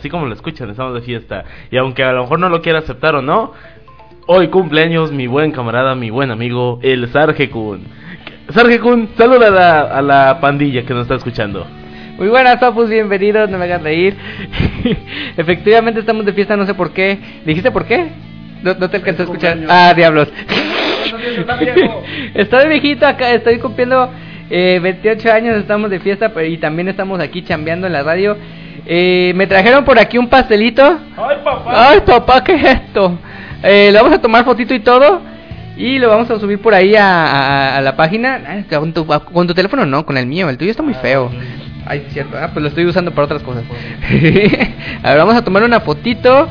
Así como lo escuchan, estamos de fiesta. Y aunque a lo mejor no lo quiera aceptar o no, hoy cumpleaños mi buen camarada, mi buen amigo, el Sarge Kun. Sarge Kun, saluda a la, a la pandilla que nos está escuchando. Muy buenas, papus, bienvenidos, no me hagan reír. Efectivamente estamos de fiesta, no sé por qué. ¿Dijiste por qué? No, no te alcanzó a escuchar. Ah, diablos. estoy viejito acá, estoy cumpliendo eh, 28 años, estamos de fiesta pero, y también estamos aquí chambeando en la radio. Eh, me trajeron por aquí un pastelito. ¡Ay, papá! Ay, papá, ¿qué es esto? Eh, le vamos a tomar fotito y todo. Y lo vamos a subir por ahí a, a- a la página. Ay, Con tu, con tu teléfono no, con el mío. El tuyo está muy feo. Ay, sí, cierto. Ah, pues lo estoy usando para otras cosas. a ver, vamos a tomar una fotito.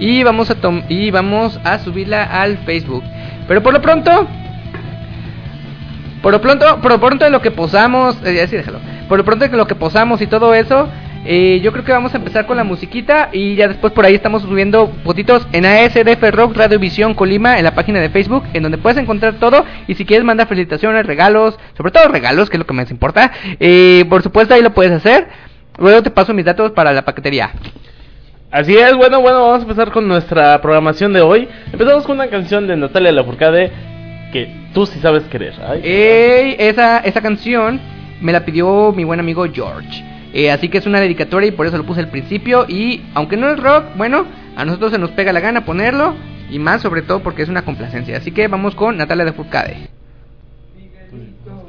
Y vamos a tom y vamos a subirla al Facebook. Pero por lo pronto, por lo pronto, por lo pronto de lo que posamos, eh, así déjalo. Por lo pronto de lo que posamos y todo eso, eh, yo creo que vamos a empezar con la musiquita y ya después por ahí estamos subiendo fotitos en ASDF Rock Radio Visión Colima en la página de Facebook, en donde puedes encontrar todo y si quieres mandar felicitaciones, regalos, sobre todo regalos, que es lo que más importa, eh, por supuesto ahí lo puedes hacer. Luego te paso mis datos para la paquetería. Así es, bueno, bueno, vamos a empezar con nuestra programación de hoy. Empezamos con una canción de Natalia Lafourcade que tú sí sabes querer. Ay, Ey, esa, esa canción me la pidió mi buen amigo George. Eh, así que es una dedicatoria y por eso lo puse al principio. Y aunque no es rock, bueno, a nosotros se nos pega la gana ponerlo. Y más sobre todo porque es una complacencia. Así que vamos con Natalia de Furcade. Ha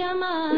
para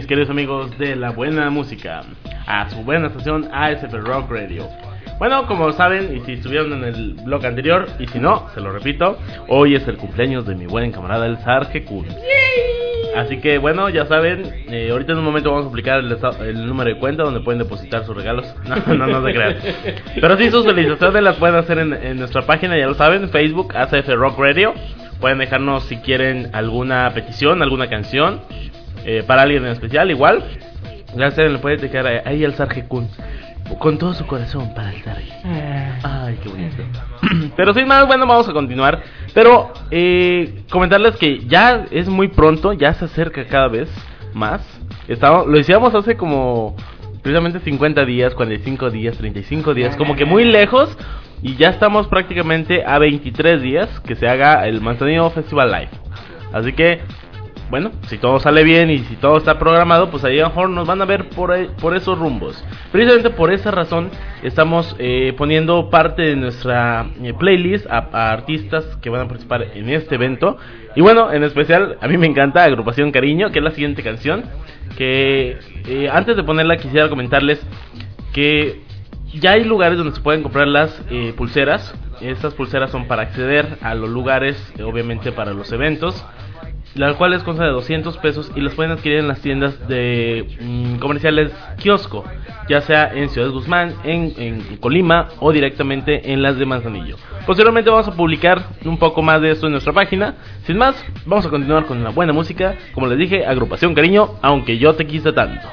mis queridos amigos de la buena música, a su buena estación ASF Rock Radio. Bueno, como saben, y si estuvieron en el blog anterior, y si no, se lo repito, hoy es el cumpleaños de mi buen camarada el Sarge Kun. Así que bueno, ya saben, eh, ahorita en un momento vamos a aplicar el, el número de cuenta donde pueden depositar sus regalos. No, no, no se crean. Pero sí, sus felicitaciones las pueden hacer en, en nuestra página, ya lo saben, Facebook, ACF Rock Radio. Pueden dejarnos si quieren alguna petición, alguna canción, eh, para alguien en especial, igual. Ya saben, le pueden dejar ahí al Sarge Kun. Con todo su corazón para el Sarge. Ay, qué bonito. Pero sin más, bueno, vamos a continuar. Pero eh, comentarles que ya es muy pronto, ya se acerca cada vez más. Estamos, lo decíamos hace como precisamente 50 días, 45 días, 35 días, como que muy lejos. Y ya estamos prácticamente a 23 días que se haga el Manzanillo Festival Live. Así que bueno, si todo sale bien y si todo está programado, pues ahí a lo mejor nos van a ver por, por esos rumbos. Precisamente por esa razón estamos eh, poniendo parte de nuestra eh, playlist a, a artistas que van a participar en este evento. Y bueno, en especial a mí me encanta Agrupación Cariño, que es la siguiente canción. Que eh, antes de ponerla quisiera comentarles que ya hay lugares donde se pueden comprar las eh, pulseras. Estas pulseras son para acceder a los lugares, obviamente para los eventos las cuales consta de 200 pesos y las pueden adquirir en las tiendas de mm, comerciales kiosco, ya sea en Ciudad Guzmán, en, en Colima o directamente en las de Manzanillo. Posteriormente vamos a publicar un poco más de esto en nuestra página. Sin más, vamos a continuar con la buena música. Como les dije, agrupación cariño, aunque yo te quise tanto.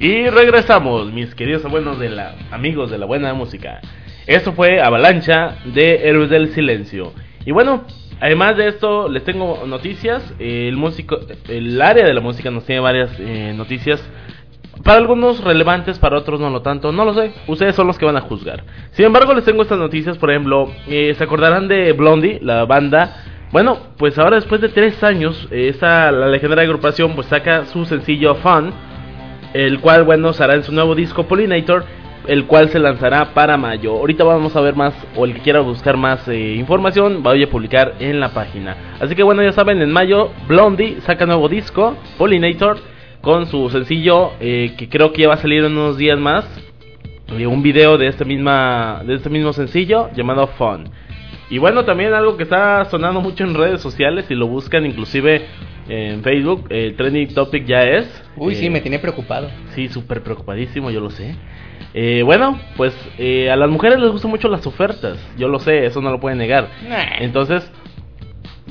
Y regresamos, mis queridos abuelos de la amigos de la buena música. Esto fue Avalancha de Héroes del Silencio. Y bueno, además de esto, les tengo noticias. El músico, el área de la música nos tiene varias eh, noticias. Para algunos relevantes, para otros no lo tanto, no lo sé. Ustedes son los que van a juzgar. Sin embargo, les tengo estas noticias. Por ejemplo, eh, se acordarán de Blondie, la banda. Bueno, pues ahora después de tres años, eh, esta la legendaria agrupación pues saca su sencillo Fun el cual bueno será en su nuevo disco Pollinator, el cual se lanzará para mayo. Ahorita vamos a ver más, o el que quiera buscar más eh, información, vaya a publicar en la página. Así que bueno, ya saben, en mayo Blondie saca nuevo disco, Pollinator, con su sencillo, eh, que creo que ya va a salir en unos días más. eh, un video de este misma de este mismo sencillo llamado Fun. Y bueno, también algo que está sonando mucho en redes sociales y lo buscan inclusive en Facebook, el trending topic ya es. Uy, sí, eh, me tiene preocupado. Sí, súper preocupadísimo, yo lo sé. Eh, bueno, pues eh, a las mujeres les gustan mucho las ofertas, yo lo sé, eso no lo pueden negar. Nah. Entonces,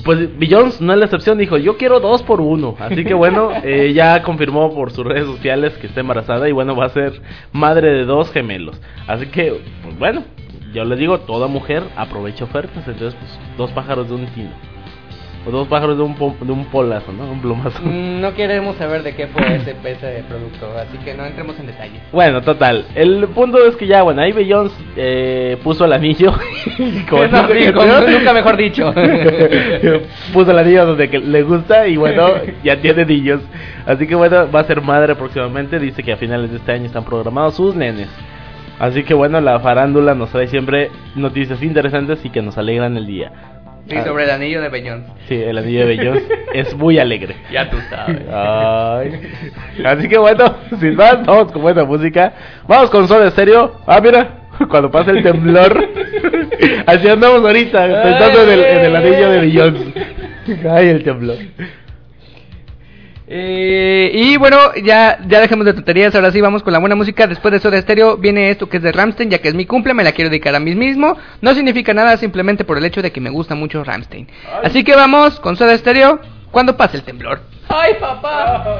pues Beyoncé no es la excepción, dijo, yo quiero dos por uno. Así que bueno, eh, ya confirmó por sus redes sociales que está embarazada y bueno, va a ser madre de dos gemelos. Así que, pues bueno, yo les digo, toda mujer aprovecha ofertas, entonces pues dos pájaros de un tino. O dos pájaros de un, po- de un polazo, ¿no? Un plumazo. Mm, No queremos saber de qué fue ese, ese producto, así que no entremos en detalle. Bueno, total. El punto es que ya, bueno, ahí Beyoncé eh, puso el anillo. Con No, digo, nunca mejor dicho. puso el anillo donde que le gusta y bueno, ya tiene niños. Así que bueno, va a ser madre próximamente. Dice que a finales de este año están programados sus nenes. Así que bueno, la farándula nos trae siempre noticias interesantes y que nos alegran el día. Sí, sobre el anillo de Beyoncé. Sí, el anillo de Beyoncé es muy alegre. Ya tú sabes. Ay. Así que bueno, sin más, vamos con buena música. Vamos con Soda Stereo. Ah, mira, cuando pasa el temblor. Así andamos ahorita, pensando en el, en el anillo de Beyoncé. Ay, el temblor. Eh, y bueno, ya, ya dejemos de tonterías, ahora sí vamos con la buena música. Después de Soda Stereo viene esto que es de Ramstein, ya que es mi cumple, me la quiero dedicar a mí mismo. No significa nada, simplemente por el hecho de que me gusta mucho Ramstein. Así que vamos con Soda Stereo cuando pase el temblor. ¡Ay, papá!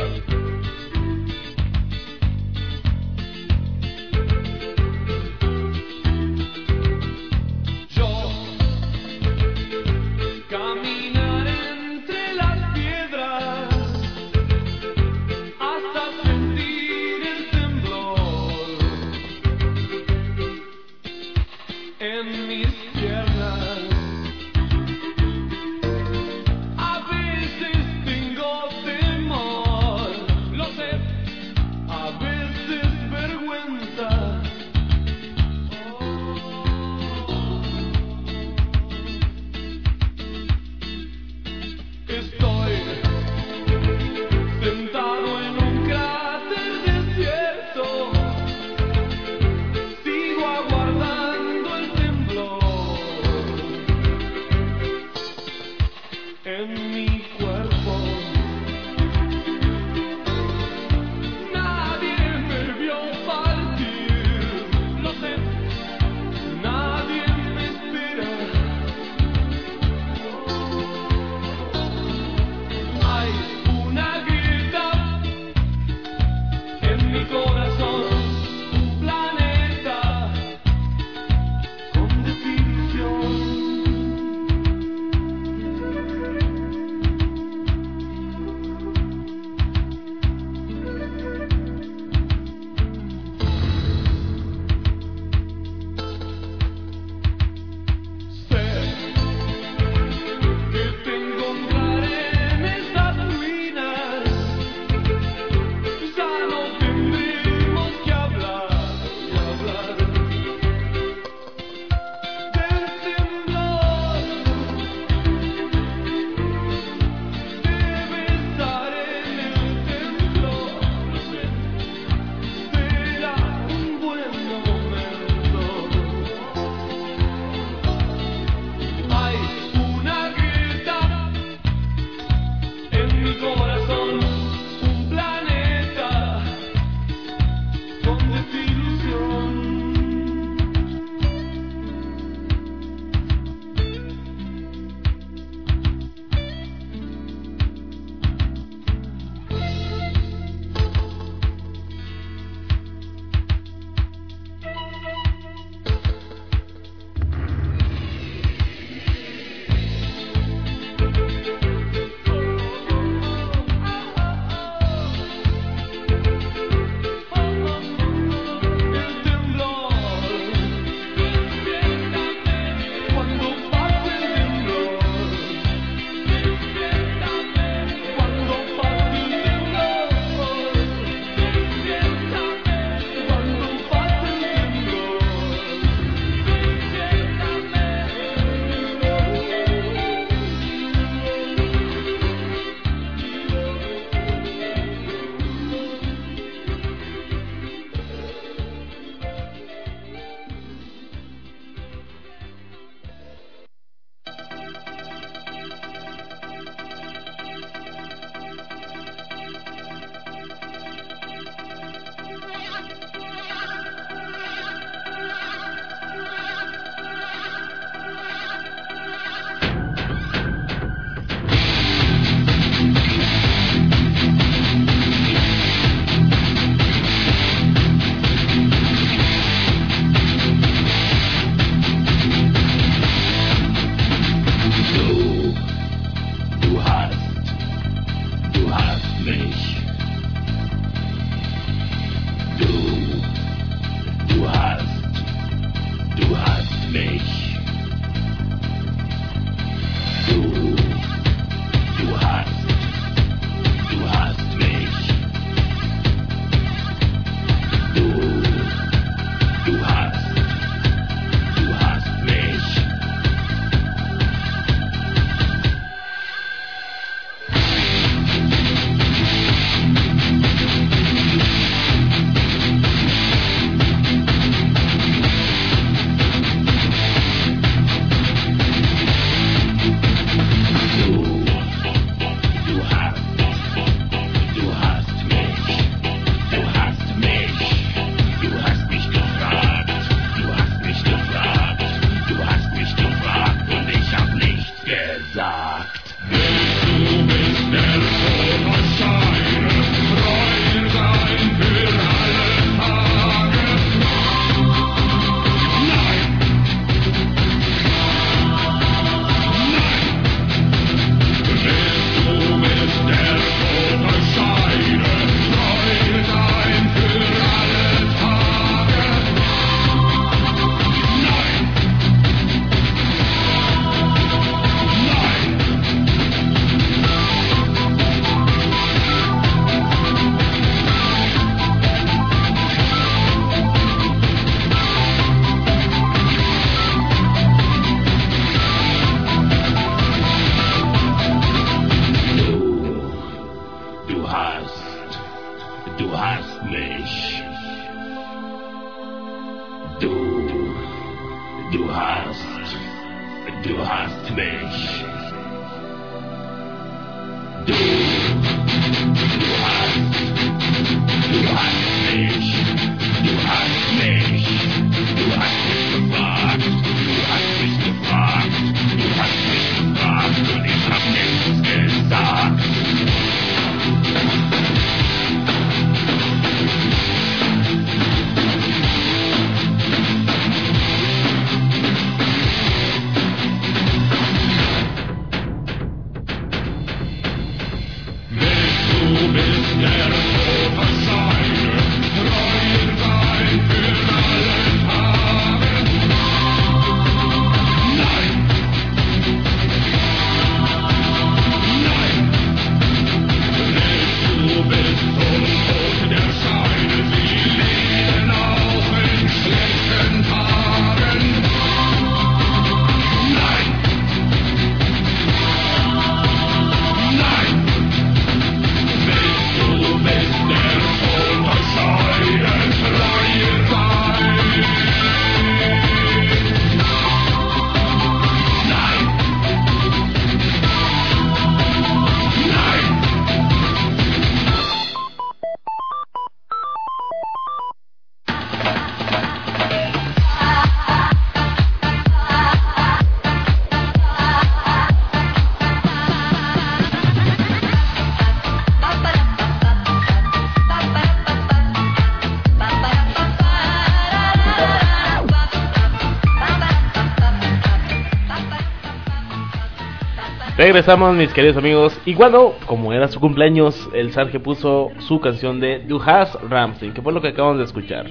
Regresamos, mis queridos amigos. Y cuando, como era su cumpleaños, el Sarge puso su canción de Du hast Ramstein, que fue lo que acabamos de escuchar.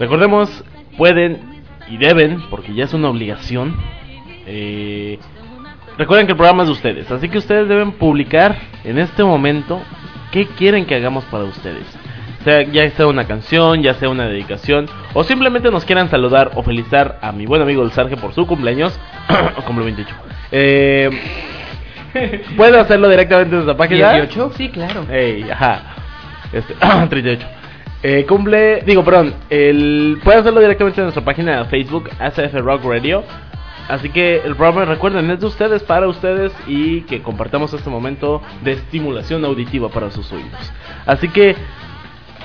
Recordemos, pueden y deben, porque ya es una obligación. eh, recuerden que el programa es de ustedes, así que ustedes deben publicar en este momento qué quieren que hagamos para ustedes. Sea, ya sea una canción, ya sea una dedicación, o simplemente nos quieran saludar o felicitar a mi buen amigo el Sarge por su cumpleaños, cumple 28. Eh, Puede hacerlo directamente desde la página. 18, sí, claro. Ey, ajá. Este, 38. Eh, cumple, digo, perdón, el, puede hacerlo directamente en nuestra página de Facebook, ACF Rock Radio. Así que el programa, recuerden, es de ustedes, para ustedes y que compartamos este momento de estimulación auditiva para sus oídos. Así que,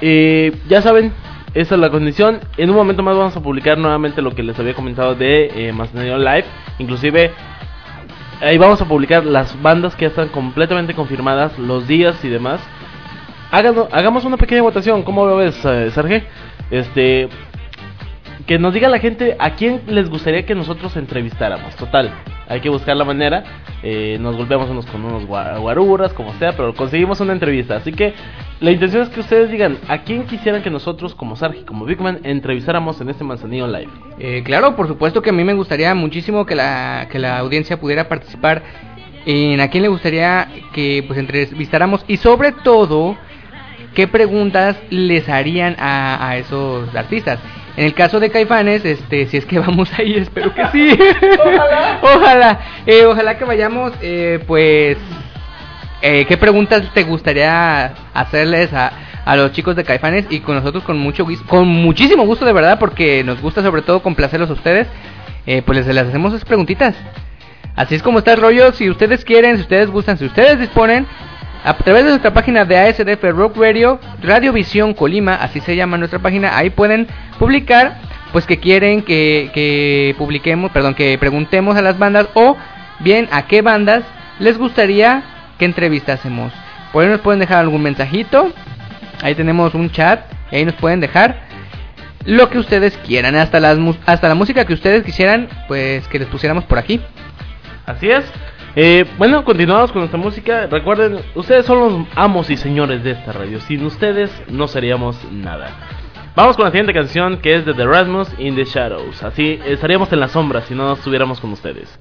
eh, ya saben, esa es la condición. En un momento más vamos a publicar nuevamente lo que les había comentado de eh, Live. Inclusive, ahí vamos a publicar las bandas que ya están completamente confirmadas, los días y demás. Háganos- hagamos una pequeña votación, ¿cómo lo ves, eh, Sergio? Este, que nos diga la gente a quién les gustaría que nosotros entrevistáramos. Total, hay que buscar la manera. eh, nos golpeamos unos con unos gua- guaruras, como sea, pero conseguimos una entrevista. Así que la intención es que ustedes digan a quién quisieran que nosotros, como Sargi, como Big Man, entrevistáramos en este Manzanillo Live. Eh, claro, por supuesto que a mí me gustaría muchísimo que la, que la audiencia pudiera participar en a quién le gustaría que pues entrevistáramos y sobre todo qué preguntas les harían a, a esos artistas. En el caso de Caifanes, este, si es que vamos ahí, espero que sí. ojalá. ojalá, eh, ojalá que vayamos, eh, pues, eh, ¿qué preguntas te gustaría hacerles a, a los chicos de Caifanes? Y con nosotros con mucho con muchísimo gusto de verdad, porque nos gusta sobre todo complacerlos a ustedes, eh, pues les, les hacemos esas preguntitas. Así es como está el rollo, si ustedes quieren, si ustedes gustan, si ustedes disponen, a través de nuestra página de ASDF Rock Radio, Radiovisión Colima, así se llama nuestra página, ahí pueden publicar pues que quieren que, que publiquemos, perdón, que preguntemos a las bandas o bien a qué bandas les gustaría que entrevistásemos. Por ahí nos pueden dejar algún mensajito, ahí tenemos un chat, y ahí nos pueden dejar lo que ustedes quieran, hasta, las, hasta la música que ustedes quisieran, pues que les pusiéramos por aquí. Así es. Eh, bueno, continuamos con nuestra música. Recuerden, ustedes son los amos y señores de esta radio. Sin ustedes no seríamos nada. Vamos con la siguiente canción que es de The Rasmus in the Shadows. Así estaríamos en la sombra si no estuviéramos con ustedes.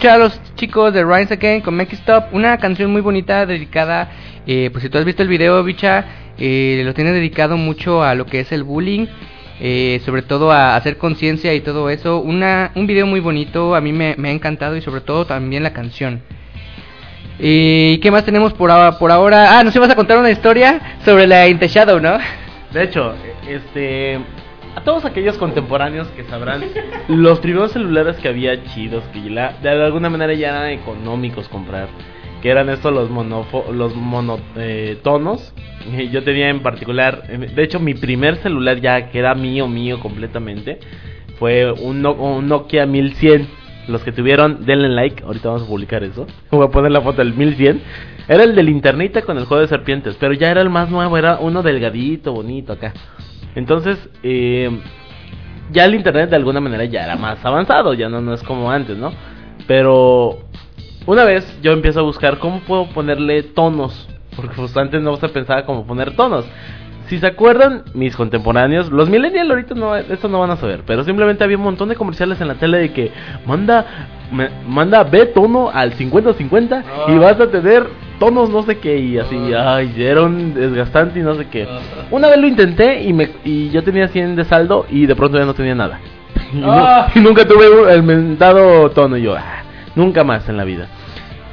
Escuchar chicos de Rise Again con Make It Stop, una canción muy bonita dedicada, eh, pues si tú has visto el video, bicha, eh, lo tiene dedicado mucho a lo que es el bullying, eh, sobre todo a hacer conciencia y todo eso. Una, un video muy bonito, a mí me, ha encantado y sobre todo también la canción. ¿Y qué más tenemos por ahora? Por ahora? Ah, nos ibas a contar una historia sobre la Shadow, ¿no? De hecho, este. A todos aquellos contemporáneos que sabrán, los primeros celulares que había chidos, que la- de alguna manera ya eran económicos comprar, que eran estos los monofo, los monotonos. Yo tenía en particular, eh, de hecho, mi primer celular ya que era mío, mío completamente, fue un, un Nokia 1100. Los que tuvieron, denle like. Ahorita vamos a publicar eso. Voy a poner la foto del 1100. Era el del internita con el juego de serpientes. Pero ya era el más nuevo. Era uno delgadito, bonito acá. Entonces, eh, ya el internet de alguna manera ya era más avanzado. Ya no, no es como antes, ¿no? Pero una vez yo empiezo a buscar cómo puedo ponerle tonos. Porque pues antes no se pensaba cómo poner tonos. Si se acuerdan, mis contemporáneos, los millennials ahorita no, esto no van a saber, pero simplemente había un montón de comerciales en la tele de que manda, manda B tono al 50-50 y vas a tener tonos no sé qué y así, ay, era un desgastante y no sé qué. Una vez lo intenté y, me, y yo tenía 100 de saldo y de pronto ya no tenía nada. Y, nu- Ah. y nunca tuve el mentado tono y yo, ah, nunca más en la vida.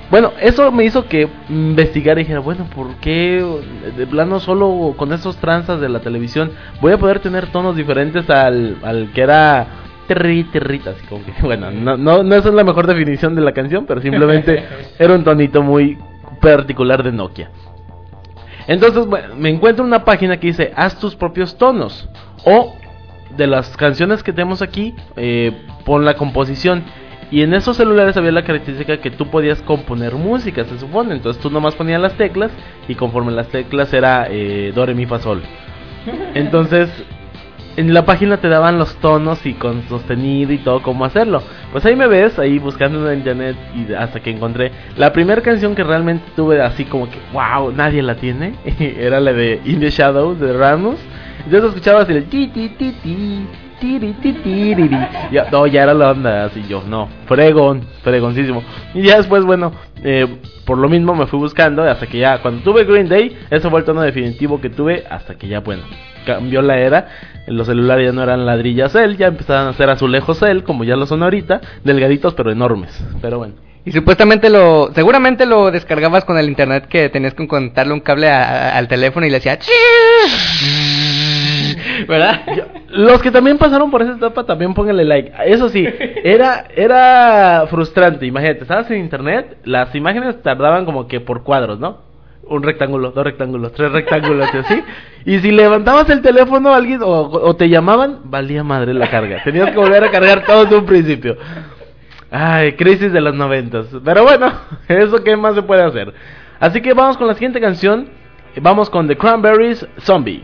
Bueno, eso me hizo que investigar y dijera, bueno, ¿por qué de plano solo con esos tranzas de la televisión voy a poder tener tonos diferentes al, al que era Así como que, bueno, no, no, no esa es la mejor definición de la canción, pero simplemente era un tonito muy particular de Nokia. Entonces bueno, me encuentro una página que dice, haz tus propios tonos. O de las canciones que tenemos aquí, eh, pon la composición. Y en esos celulares había la característica que tú podías componer música, se supone. Entonces tú nomás ponías las teclas y conforme las teclas era eh, do, re, mi, fa, sol. Entonces en la página te daban los tonos y con sostenido y todo cómo hacerlo. Pues ahí me ves, ahí buscando en internet y hasta que encontré la primera canción que realmente tuve así como que, wow, nadie la tiene. Era la de In the Shadow de Ramos. Entonces escuchabas el ti ti ti ti tiri, ti, tiriri. Ya, no, ya era la onda así yo, no, fregón, fregoncísimo. Y ya después, bueno, eh, por lo mismo me fui buscando hasta que ya, cuando tuve Green Day, ese fue el tono definitivo que tuve hasta que ya, bueno, cambió la era. Los celulares ya no eran ladrillas él, ya empezaban a ser azulejos él, como ya lo son ahorita, delgaditos pero enormes. Pero bueno. Y supuestamente lo, seguramente lo descargabas con el internet que tenías que conectarle un cable a- al teléfono y le hacía ¿verdad? Los que también pasaron por esa etapa también pónganle like. Eso sí, era era frustrante. Imagínate, estabas en internet, las imágenes tardaban como que por cuadros, ¿no? Un rectángulo, dos rectángulos, tres rectángulos y así. Y si levantabas el teléfono alguien o, te llamaban, valía madre la carga. Tenías que volver a cargar todo de un principio. Ay, crisis de los noventas. Pero bueno, eso qué más se puede hacer. Así que vamos con la siguiente canción. Vamos con The Cranberries Zombie.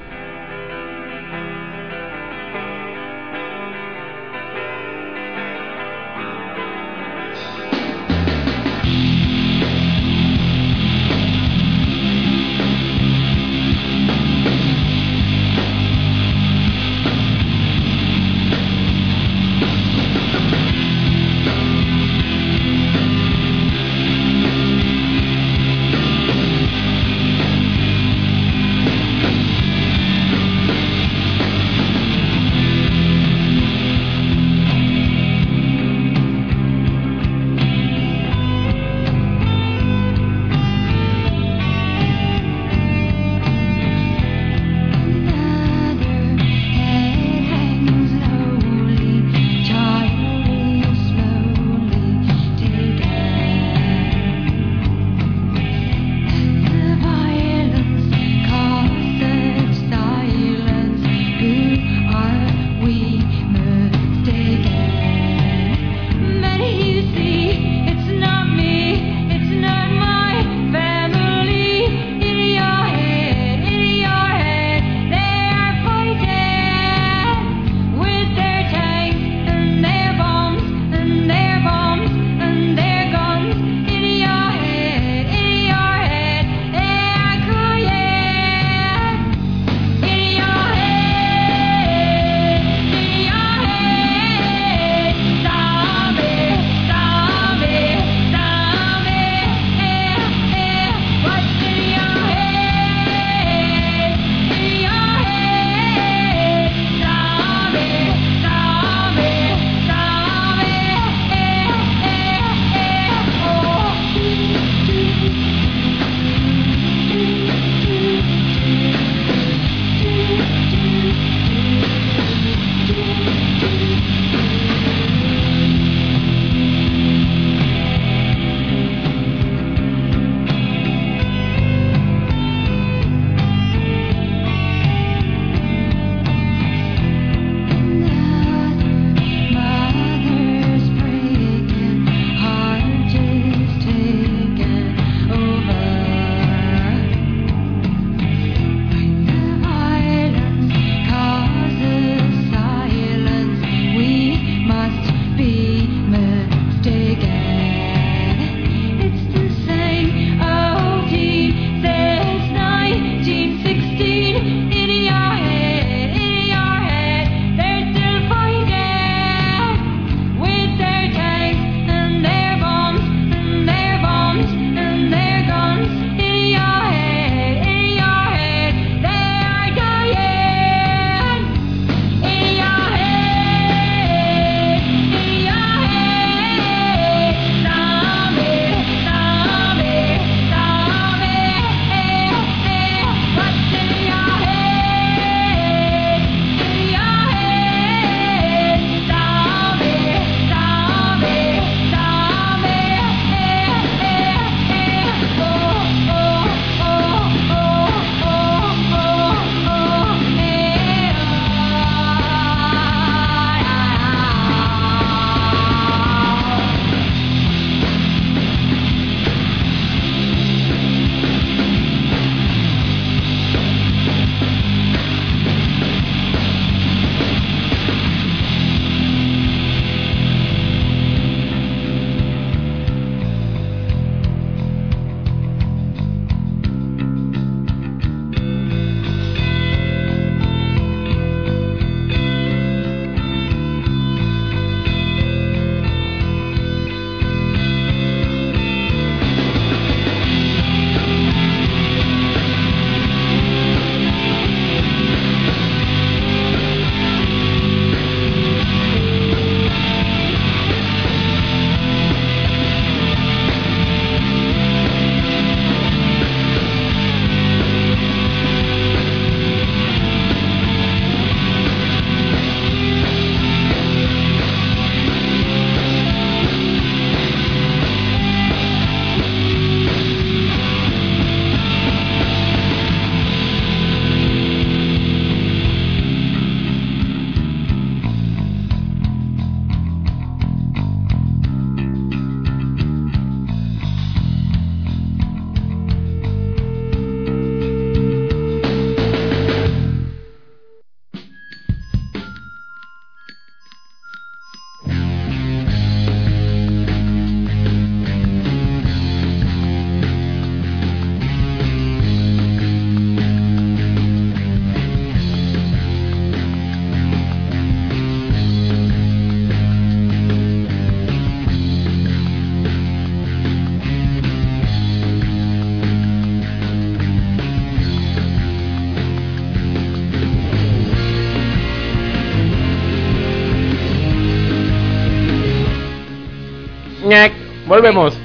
Volvemos.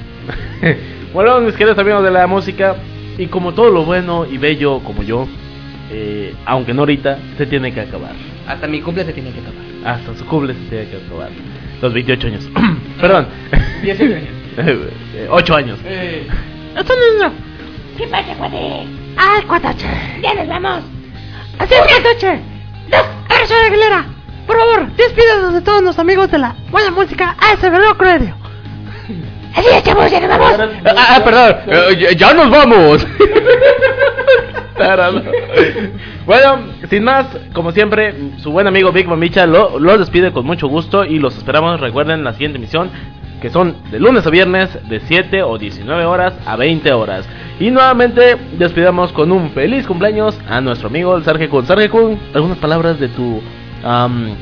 volvemos, mis queridos amigos de la música. Y como todo lo bueno y bello como yo, eh, aunque no ahorita, se tiene que acabar. Hasta mi cumple se tiene que acabar. Hasta su cumple se tiene que acabar. Los 28 años. Perdón. 18 años. 8 años. Esto no es ¿Qué pasa, cuate? ¡Ay, cuatache! ¡Ya nos vamos! ¡Así es, cuatache! ¡Eso de Aguilera! Por favor, despídanos de todos los amigos de la buena música ASB Rock Radio. Así es, chavos, ya nos vamos. Ah, ah, perdón. Eh, ya- nos vamos. Bueno, sin más, como siempre, su buen amigo Big Mamicha lo, los despide con mucho gusto y los esperamos, recuerden, la siguiente emisión, que son de lunes a viernes, de 7 o 19 horas a 20 horas. Y nuevamente despidamos con un feliz cumpleaños a nuestro amigo el Kun. Sarge Kun, algunas palabras de tu um,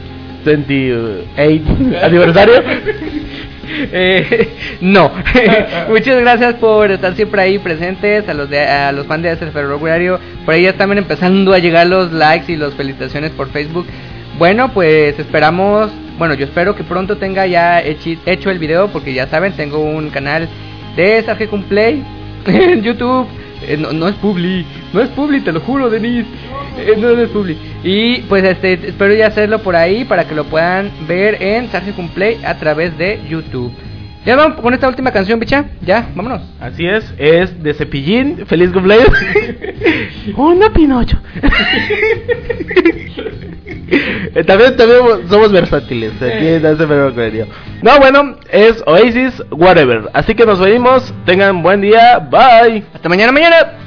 28 aniversario. Eh, no. Muchas gracias por estar siempre ahí presentes. A los de, a los fans de Acer Ferroviario. Por ahí ya están empezando a llegar los likes y las felicitaciones por Facebook. Bueno, pues esperamos. Bueno, yo espero que pronto tenga ya hecho el video. Porque ya saben, tengo un canal de Sarge Play en YouTube. Eh, no, no es Publi, no es Publi, te lo juro, Denise. Eh, no, es Publi. Y pues este, espero ya hacerlo por ahí para que lo puedan ver en Sarge Play a través de YouTube. Ya vamos con esta última canción, bicha. Ya, vámonos. Así es, es de Cepillín. Feliz cumpleaños. Una Pinocho. Eh, también, también somos versátiles. Aquí Rock Radio. No, bueno, es Oasis Whatever. Así que nos vemos. Tengan buen día. Bye. Hasta mañana, mañana.